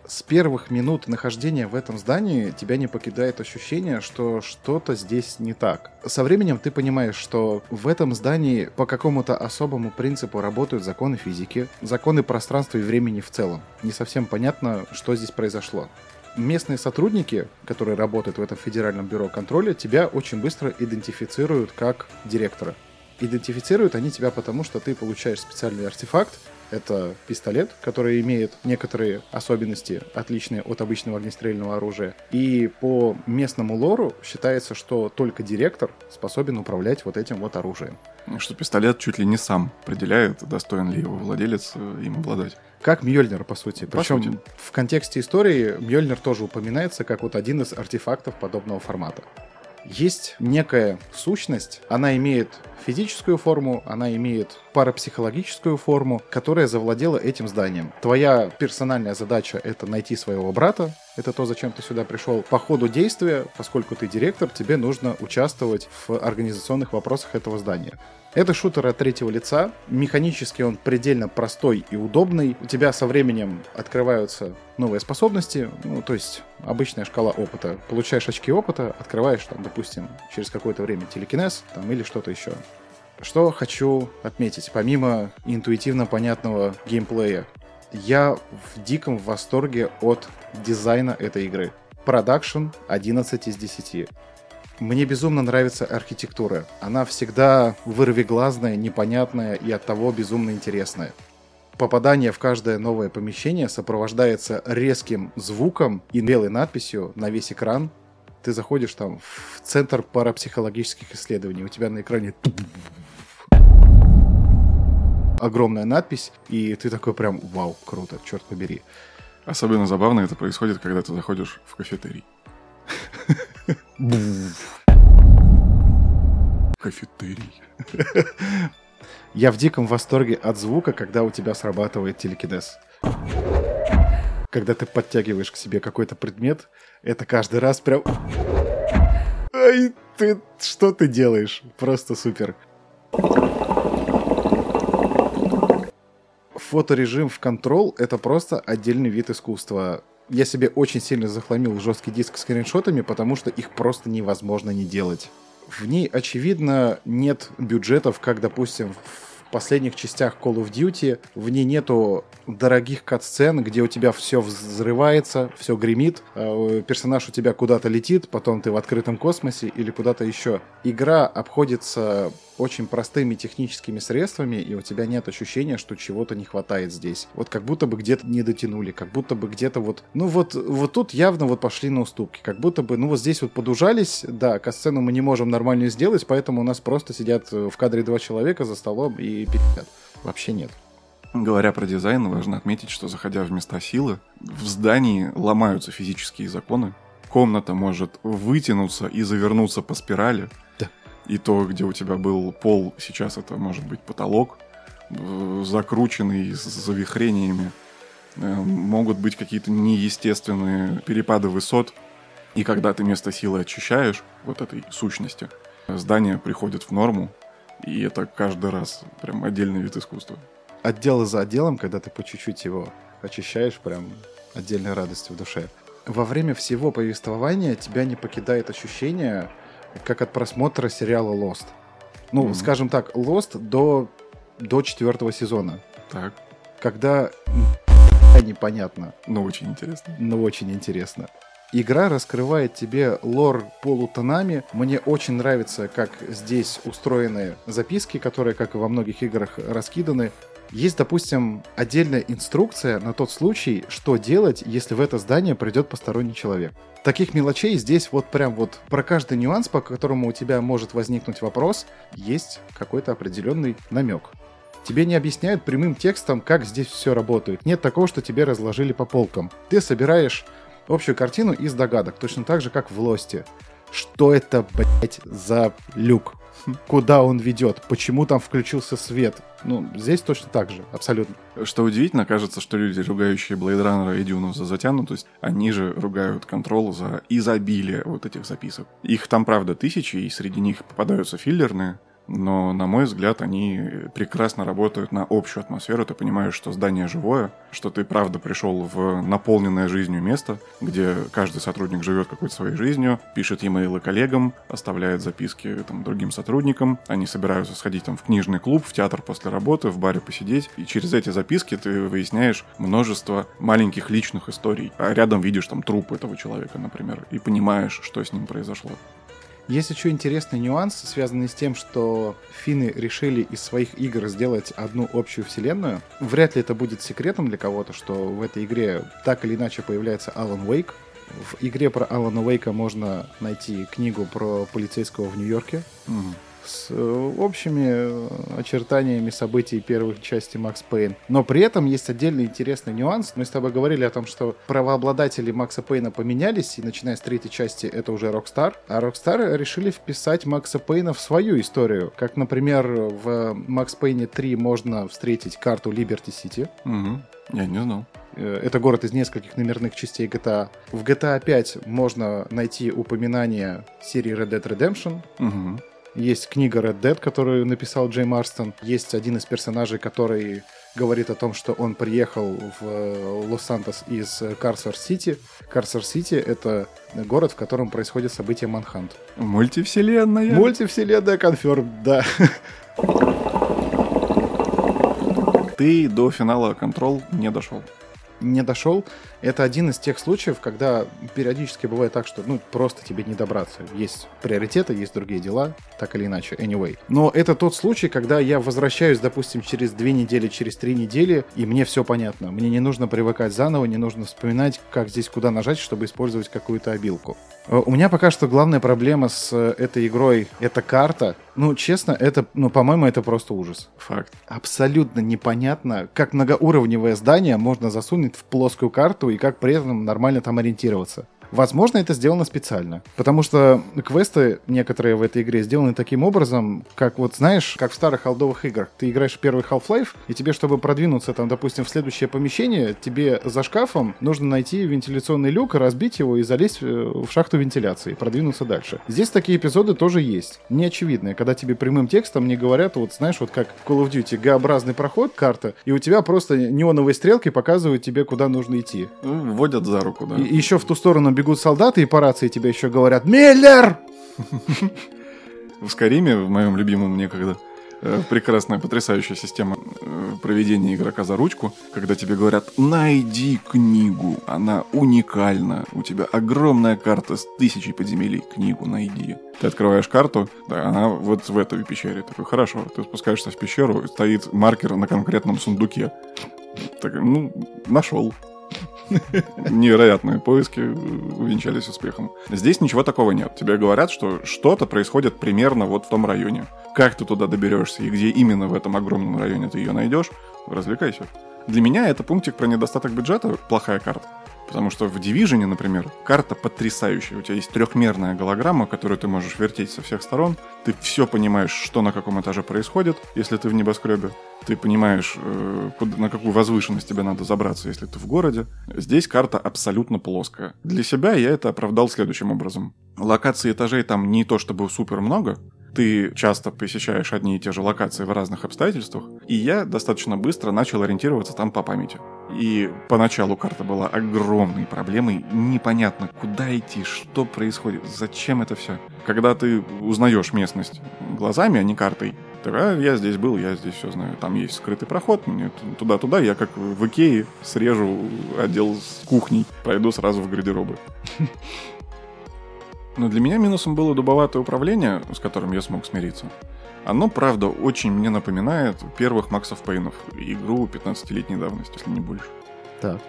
С первых минут нахождения в этом здании тебя не покидает ощущение, что что-то здесь не так. Со временем ты понимаешь, что в этом здании по какому-то особому принципу работают законы физики, законы пространства и времени в целом. Не совсем понятно, что здесь произошло. Местные сотрудники, которые работают в этом федеральном бюро контроля, тебя очень быстро идентифицируют как директора. Идентифицируют они тебя потому, что ты получаешь специальный артефакт, это пистолет, который имеет некоторые особенности, отличные от обычного огнестрельного оружия. И по местному лору считается, что только директор способен управлять вот этим вот оружием. Что пистолет чуть ли не сам определяет, достоин ли его владелец э, им обладать. Как Мьёльнир, по сути. По Причем сути. в контексте истории Мьёльнир тоже упоминается как вот один из артефактов подобного формата. Есть некая сущность, она имеет физическую форму, она имеет парапсихологическую форму, которая завладела этим зданием. Твоя персональная задача — это найти своего брата, это то, зачем ты сюда пришел. По ходу действия, поскольку ты директор, тебе нужно участвовать в организационных вопросах этого здания. Это шутер от третьего лица. Механически он предельно простой и удобный. У тебя со временем открываются новые способности, ну, то есть обычная шкала опыта. Получаешь очки опыта, открываешь, там, допустим, через какое-то время телекинез там, или что-то еще. Что хочу отметить, помимо интуитивно понятного геймплея, я в диком восторге от дизайна этой игры. Продакшн 11 из 10. Мне безумно нравится архитектура. Она всегда вырвиглазная, непонятная и от того безумно интересная. Попадание в каждое новое помещение сопровождается резким звуком и белой надписью на весь экран. Ты заходишь там в центр парапсихологических исследований. У тебя на экране огромная надпись, и ты такой прям, вау, круто, черт побери. Особенно забавно это происходит, когда ты заходишь в кафетерий. *laughs* Кафетерий. Я в диком восторге от звука, когда у тебя срабатывает телекинез. Когда ты подтягиваешь к себе какой-то предмет, это каждый раз прям... Ай, ты... Что ты делаешь? Просто супер. Фоторежим в Control — это просто отдельный вид искусства. Я себе очень сильно захламил жесткий диск скриншотами, потому что их просто невозможно не делать. В ней, очевидно, нет бюджетов, как, допустим, в последних частях Call of Duty. В ней нету дорогих кат-сцен, где у тебя все взрывается, все гремит, а, персонаж у тебя куда-то летит, потом ты в открытом космосе или куда-то еще. Игра обходится очень простыми техническими средствами, и у тебя нет ощущения, что чего-то не хватает здесь. Вот как будто бы где-то не дотянули, как будто бы где-то вот... Ну вот, вот тут явно вот пошли на уступки, как будто бы, ну вот здесь вот подужались, да, касцену мы не можем нормально сделать, поэтому у нас просто сидят в кадре два человека за столом и пи***ят. Вообще нет. Говоря про дизайн, важно отметить, что заходя в места силы, в здании ломаются физические законы. Комната может вытянуться и завернуться по спирали. Да. И то, где у тебя был пол, сейчас это может быть потолок, э, закрученный с завихрениями. Э, Могут быть какие-то неестественные перепады высот. И когда ты место силы очищаешь, вот этой сущности, здание приходит в норму, и это каждый раз прям отдельный вид искусства. отдел за отделом, когда ты по чуть-чуть его очищаешь, прям отдельной радости в душе. Во время всего повествования тебя не покидает ощущение, как от просмотра сериала Lost. Ну, Мгм. скажем так, Lost до, до четвертого сезона. Так, Когда непонятно, ну очень интересно. но очень интересно. Игра раскрывает тебе лор полутонами. Мне очень нравится, как здесь устроены записки, которые, как и во многих играх, раскиданы. Есть, допустим, отдельная инструкция на тот случай, что делать, если в это здание придет посторонний человек. Таких мелочей здесь вот прям вот про каждый нюанс, по которому у тебя может возникнуть вопрос, есть какой-то определенный намек. Тебе не объясняют прямым текстом, как здесь все работает. Нет такого, что тебе разложили по полкам. Ты собираешь общую картину из догадок, точно так же, как в Лосте. Что это, блять, за люк? Куда он ведет? Почему там включился свет? Ну, здесь точно так же, абсолютно. Что удивительно, кажется, что люди, ругающие Blade Runner и Дюну за затянутость, они же ругают Control за изобилие вот этих записок. Их там, правда, тысячи, и среди них попадаются филлерные, но, на мой взгляд, они прекрасно работают на общую атмосферу. Ты понимаешь, что здание живое, что ты, правда, пришел в наполненное жизнью место, где каждый сотрудник живет какой-то своей жизнью, пишет e-mail коллегам, оставляет записки там, другим сотрудникам. Они собираются сходить там, в книжный клуб, в театр после работы, в баре посидеть. И через эти записки ты выясняешь множество маленьких личных историй. А рядом видишь там труп этого человека, например, и понимаешь, что с ним произошло. Есть еще интересный нюанс, связанный с тем, что финны решили из своих игр сделать одну общую вселенную. Вряд ли это будет секретом для кого-то, что в этой игре так или иначе появляется Алан Уэйк. В игре про Алана Уэйка можно найти книгу про полицейского в Нью-Йорке. Мгм. С э, общими э, очертаниями событий первой части Макс Пейн. Но при этом есть отдельный интересный нюанс. Мы с тобой говорили о том, что правообладатели Макса Пейна поменялись, и начиная с третьей части это уже Rockstar. А Rockstar решили вписать Макса Пейна в свою историю. Как, например, в Макс Пейне 3 можно встретить карту Liberty City. Мгм. Я не знал. Э, Это город из нескольких номерных частей GTA. В GTA 5 можно найти упоминание серии Red Dead Redemption. Мгм. Есть книга Red Dead, которую написал Джей Марстон. Есть один из персонажей, который говорит о том, что он приехал в э, Лос-Сантос из Карсер-Сити. Карсер-Сити — это город, в котором происходит событие Манхант. Мультивселенная. Мультивселенная конферм, да. Ты до финала Control не дошел. не дошел. Это один из тех случаев, когда периодически бывает так, что ну просто тебе не добраться. Есть приоритеты, есть другие дела, так или иначе, anyway. Но это тот случай, когда я возвращаюсь, допустим, через две недели, через три недели, и мне все понятно. Мне не нужно привыкать заново, не нужно вспоминать, как здесь куда нажать, чтобы использовать какую-то обилку. Э, У меня пока что главная проблема с э, этой игрой — это карта. Ну, честно, это, ну, по-моему, это просто ужас. Факт. Абсолютно непонятно, как многоуровневое здание можно засунуть в плоскую карту и как при этом нормально там ориентироваться. Возможно, это сделано специально. Потому что квесты некоторые в этой игре сделаны таким образом, как вот, знаешь, как в старых холдовых играх. Ты играешь в первый Half-Life, и тебе, чтобы продвинуться там, допустим, в следующее помещение, тебе за шкафом нужно найти вентиляционный люк, разбить его и залезть э, в шахту вентиляции, продвинуться дальше. Здесь такие эпизоды тоже есть. Неочевидные, когда тебе прямым текстом не говорят, вот знаешь, вот как в Call of Duty, Г-образный проход, карта, и у тебя просто неоновые стрелки показывают тебе, куда нужно идти. Ну, Вводят за руку, да. И еще в ту сторону бегут солдаты, и по рации тебе еще говорят «Миллер!» В Скариме, в моем любимом некогда, э, прекрасная, потрясающая система э, проведения игрока за ручку, когда тебе говорят «найди книгу, она уникальна, у тебя огромная карта с тысячей подземелий, книгу найди». Ты открываешь карту, да, она вот в этой пещере. Такой, хорошо, ты спускаешься в пещеру, стоит маркер на конкретном сундуке. Так, ну, нашел. Невероятные поиски увенчались успехом. Здесь ничего такого нет. Тебе говорят, что что-то происходит примерно вот в том районе. Как ты туда доберешься и где именно в этом огромном районе ты ее найдешь, развлекайся. Для меня это пунктик про недостаток бюджета, плохая карта. Потому что в Division, например, карта потрясающая. У тебя есть трехмерная голограмма, которую ты можешь вертеть со всех сторон. Ты все понимаешь, что на каком этаже происходит, если ты в небоскребе. Ты понимаешь, э, куда- на какую возвышенность тебе надо забраться, если ты в городе. Здесь карта абсолютно плоская. Для себя я это оправдал следующим образом. Локаций этажей там не то чтобы супер много, ты часто посещаешь одни и те же локации в разных обстоятельствах, и я достаточно быстро начал ориентироваться там по памяти. И поначалу карта была огромной проблемой, непонятно, куда идти, что происходит, зачем это все. Когда ты узнаешь местность глазами, а не картой, так, а, я здесь был, я здесь все знаю. Там есть скрытый проход, мне туда-туда, я как в Икее срежу отдел с кухней, пойду сразу в гардеробы. Но для меня минусом было дубоватое управление, с которым я смог смириться. Оно, правда, очень мне напоминает первых Максов Пейнов, игру 15-летней давности, если не больше. Так.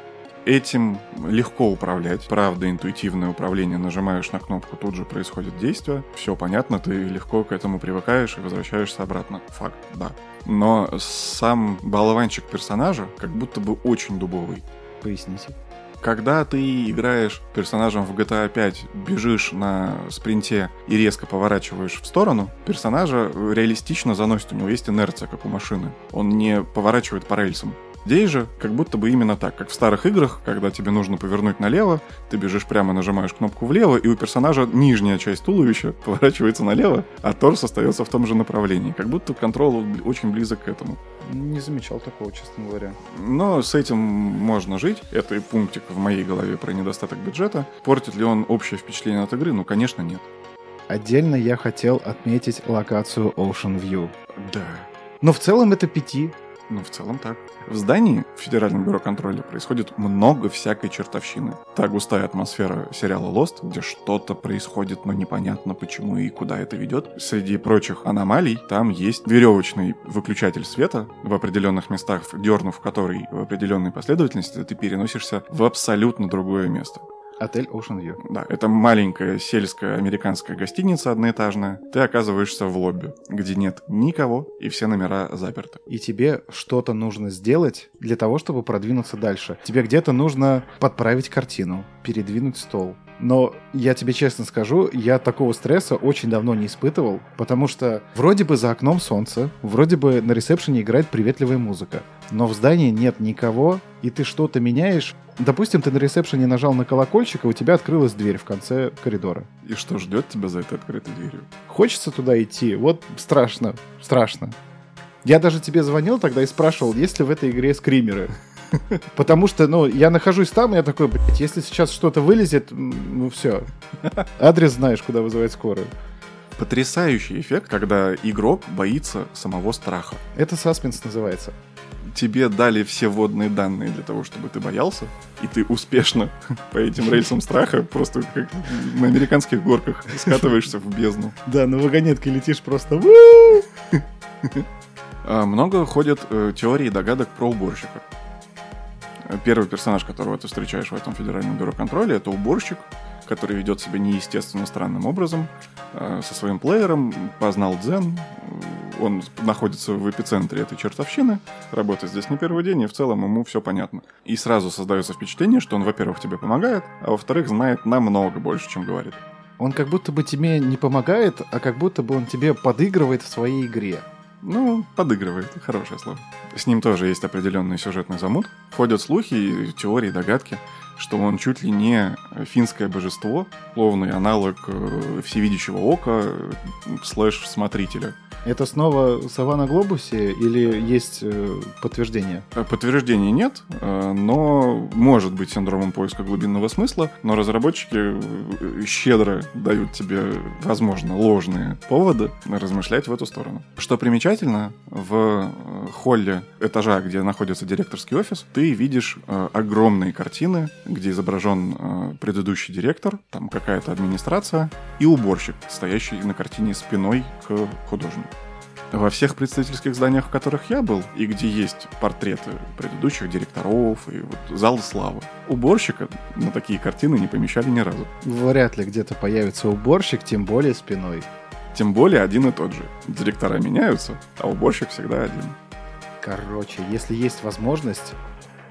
Этим легко управлять. Правда, интуитивное управление. Нажимаешь на кнопку, тут же происходит действие. Все понятно, ты легко к этому привыкаешь и возвращаешься обратно. Факт, да. Но сам болванчик персонажа как будто бы очень дубовый. Поясните. Когда ты играешь персонажем в GTA 5, бежишь на спринте и резко поворачиваешь в сторону, персонажа реалистично заносит, у него есть инерция, как у машины. Он не поворачивает по рельсам. Здесь же как будто бы именно так, как в старых играх, когда тебе нужно повернуть налево, ты бежишь прямо, нажимаешь кнопку влево, и у персонажа нижняя часть туловища *laughs* поворачивается налево, а торс остается в том же направлении. Как будто контрол очень близок к этому. Не замечал такого, честно говоря. Но с этим можно жить. Это и пунктик в моей голове про недостаток бюджета. Портит ли он общее впечатление от игры? Ну, конечно, нет. Отдельно я хотел отметить локацию Ocean View. Да. Но в целом это пяти. Ну, в целом так. В здании в Федеральном бюро контроля происходит много всякой чертовщины. Та густая атмосфера сериала Lost, где что-то происходит, но непонятно почему и куда это ведет. Среди прочих аномалий там есть веревочный выключатель света в определенных местах, дернув который в определенной последовательности, ты переносишься в абсолютно другое место. Отель Ocean View. Да, это маленькая сельская американская гостиница одноэтажная. Ты оказываешься в лобби, где нет никого, и все номера заперты. И тебе что-то нужно сделать для того, чтобы продвинуться дальше. Тебе где-то нужно подправить картину, передвинуть стол. Но я тебе честно скажу, я такого стресса очень давно не испытывал, потому что вроде бы за окном солнце, вроде бы на ресепшене играет приветливая музыка, но в здании нет никого, и ты что-то меняешь. Допустим, ты на ресепшене нажал на колокольчик, и у тебя открылась дверь в конце коридора. И что ждет тебя за этой открытой дверью? Хочется туда идти, вот страшно, страшно. Я даже тебе звонил тогда и спрашивал, есть ли в этой игре скримеры. *laughs* Потому что, ну, я нахожусь там, и я такой, блядь, если сейчас что-то вылезет, ну все. *laughs* Адрес знаешь, куда вызывать скорую. Потрясающий эффект, когда игрок боится самого страха. Это саспенс называется. Тебе дали все водные данные для того, чтобы ты боялся, и ты успешно *laughs* по этим рельсам страха просто как на американских горках скатываешься в бездну. *laughs* Да, на вагонетке летишь просто. А, Много ходят э, теорий и догадок про уборщика. Первый персонаж, которого ты встречаешь в этом федеральном бюро контроля, это уборщик, который ведет себя неестественно странным образом, э, со своим плеером, познал дзен, э, он находится в эпицентре этой чертовщины, работает здесь не первый день, и в целом ему все понятно. И сразу создается впечатление, что он, во-первых, тебе помогает, а во-вторых, знает намного больше, чем говорит. Он как будто бы тебе не помогает, а как будто бы он тебе подыгрывает в своей игре. Ну, подыгрывает, хорошее слово. С ним тоже есть определенный сюжетный замут. Ходят слухи и теории, догадки, что он чуть ли не финское божество, словный аналог э, всевидящего ока э, слэш смотрителя. Это снова сова на глобусе или есть э, подтверждение? Э, Подтверждений нет, но может быть синдромом поиска глубинного смысла, но разработчики щедро дают тебе, возможно, ложные поводы размышлять в эту сторону. Что примечательно, в холле этажа, где находится директорский офис, ты видишь огромные картины, где изображен э, предыдущий директор, там какая-то администрация и уборщик, стоящий на картине спиной к художнику. Во всех представительских зданиях, в которых я был, и где есть портреты предыдущих директоров и вот зал славы, уборщика на такие картины не помещали ни разу. Вряд ли где-то появится уборщик, тем более спиной. Тем более один и тот же. Директора меняются, а уборщик всегда один. Короче, если есть возможность,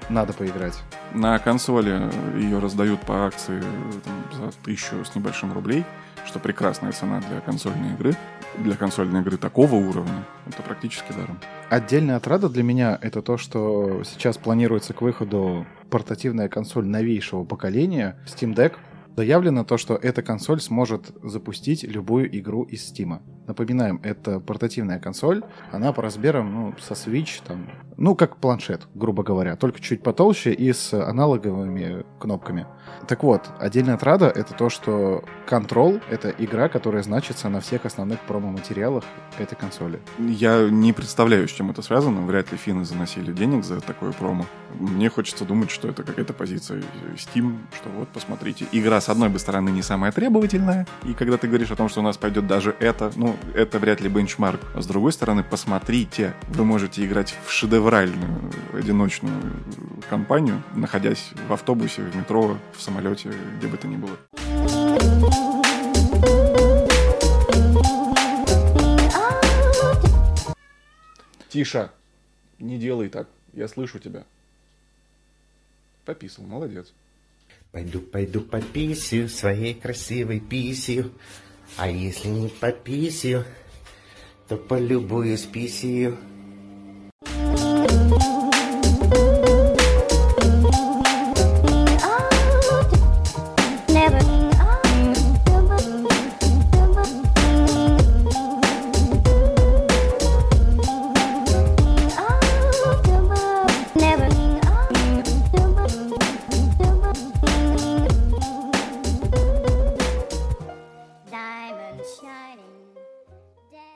надо поиграть. На консоли ее раздают по акции там, за тысячу с небольшим рублей, что прекрасная цена для консольной игры. Для консольной игры такого уровня это практически даром. Отдельная отрада для меня это то, что сейчас планируется к выходу портативная консоль новейшего поколения Steam Deck. Заявлено то, что эта консоль сможет запустить любую игру из Steam. Напоминаем, это портативная консоль, она по размерам ну, со Switch, там, ну как планшет, грубо говоря, только чуть потолще и с аналоговыми кнопками. Так вот, отдельная отрада это то, что Control — это игра, которая значится на всех основных промо-материалах этой консоли. Я не представляю, с чем это связано. Вряд ли финны заносили денег за такое промо. Мне хочется думать, что это какая-то позиция Steam, что вот, посмотрите. Игра, с одной бы стороны, не самая требовательная, и когда ты говоришь о том, что у нас пойдет даже это, ну, это вряд ли бенчмарк. А с другой стороны, посмотрите, вы можете играть в шедевральную одиночную компанию, находясь в автобусе, в метро, в самолете, где бы то ни было. Тише, не делай так, я слышу тебя. Пописал, молодец. Пойду, пойду пописью своей красивой писью. А если не пописью, то полюбуюсь писью.